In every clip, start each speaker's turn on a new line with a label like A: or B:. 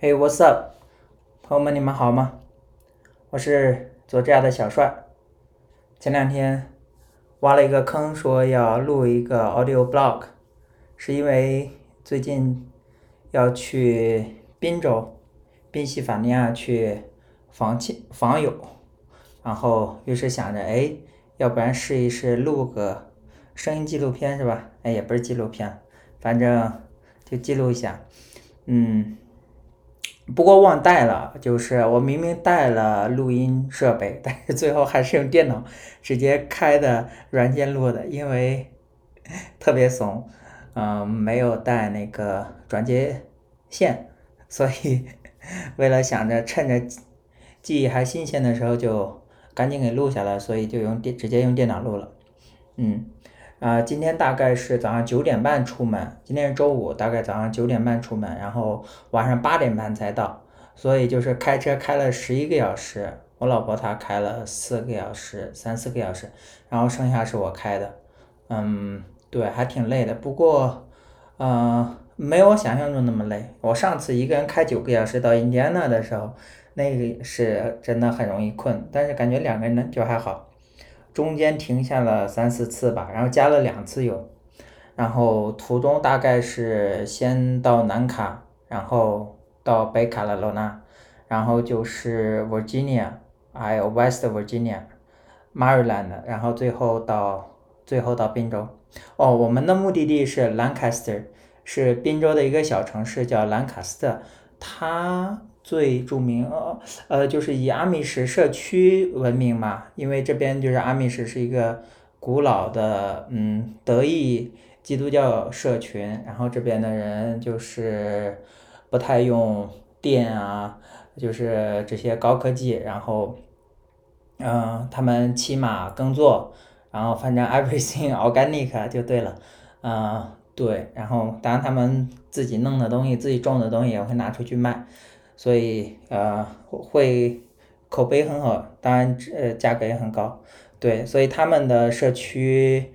A: Hey, what's up，朋友们，你们好吗？我是做这样的小帅。前两天挖了一个坑，说要录一个 audio blog，是因为最近要去宾州、宾夕法尼亚去访亲访友，然后于是想着，哎，要不然试一试录个声音纪录片是吧？哎，也不是纪录片，反正就记录一下，嗯。不过忘带了，就是我明明带了录音设备，但是最后还是用电脑直接开的软件录的，因为特别怂，嗯，没有带那个转接线，所以为了想着趁着记忆还新鲜的时候就赶紧给录下来，所以就用电直接用电脑录了，嗯。啊，今天大概是早上九点半出门，今天是周五，大概早上九点半出门，然后晚上八点半才到，所以就是开车开了十一个小时，我老婆她开了四个小时，三四个小时，然后剩下是我开的，嗯，对，还挺累的，不过，嗯，没有我想象中那么累。我上次一个人开九个小时到印第安纳的时候，那个是真的很容易困，但是感觉两个人呢就还好。中间停下了三四次吧，然后加了两次油，然后途中大概是先到南卡，然后到北卡罗来纳，然后就是 Virginia，还有 West Virginia，Maryland，然后最后到最后到宾州。哦，我们的目的地是 Lancaster，是宾州的一个小城市，叫兰卡斯特，它。最著名呃呃就是以阿米什社区闻名嘛，因为这边就是阿米什是一个古老的嗯德裔基督教社群，然后这边的人就是不太用电啊，就是这些高科技，然后嗯他们骑马耕作，然后反正 everything organic 就对了，嗯对，然后当然他们自己弄的东西，自己种的东西也会拿出去卖。所以呃会口碑很好，当然呃价格也很高，对，所以他们的社区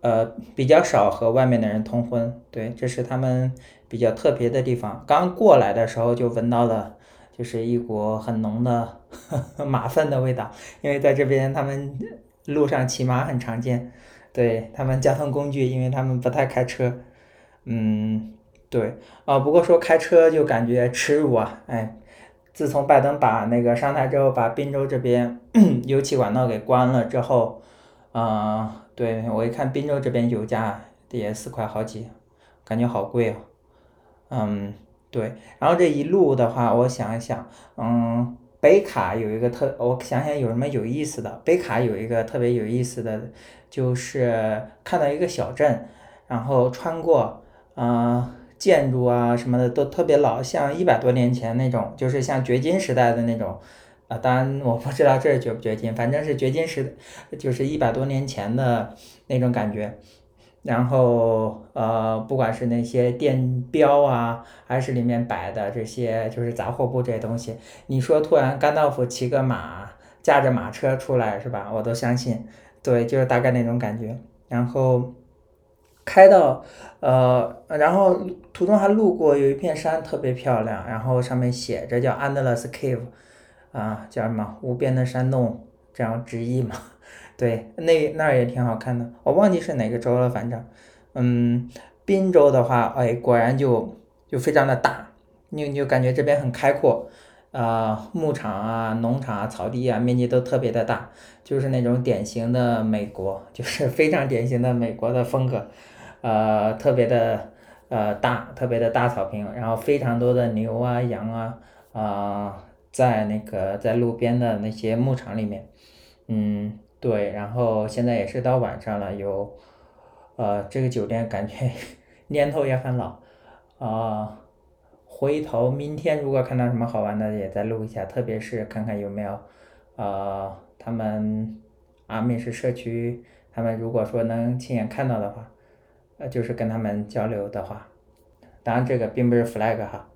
A: 呃比较少和外面的人通婚，对，这是他们比较特别的地方。刚过来的时候就闻到了，就是一股很浓的 马粪的味道，因为在这边他们路上骑马很常见，对他们交通工具，因为他们不太开车，嗯。对，啊，不过说开车就感觉耻辱啊，哎，自从拜登把那个上台之后，把宾州这边 油气管道给关了之后，啊，对我一看宾州这边油价也四块好几，感觉好贵啊，嗯，对，然后这一路的话，我想一想，嗯，北卡有一个特，我想想有什么有意思的，北卡有一个特别有意思的，就是看到一个小镇，然后穿过，嗯。建筑啊什么的都特别老，像一百多年前那种，就是像掘金时代的那种，啊，当然我不知道这是掘不掘金，反正是掘金时，就是一百多年前的那种感觉。然后呃，不管是那些电标啊，还是里面摆的这些就是杂货铺这些东西，你说突然甘道夫骑个马，驾着马车出来是吧？我都相信，对，就是大概那种感觉。然后。开到，呃，然后途中还路过有一片山特别漂亮，然后上面写着叫 Endless Cave，啊，叫什么无边的山洞，这样直译嘛。对，那那儿也挺好看的，我忘记是哪个州了，反正，嗯，滨州的话，哎，果然就就非常的大，你你就感觉这边很开阔。啊，牧场啊，农场啊，草地啊，面积都特别的大，就是那种典型的美国，就是非常典型的美国的风格，呃，特别的呃大，特别的大草坪，然后非常多的牛啊、羊啊，啊，在那个在路边的那些牧场里面，嗯，对，然后现在也是到晚上了，有，呃，这个酒店感觉 年头也很老，啊。回头明天如果看到什么好玩的，也再录一下，特别是看看有没有，呃，他们阿美式社区，他们如果说能亲眼看到的话，呃，就是跟他们交流的话，当然这个并不是 flag 哈。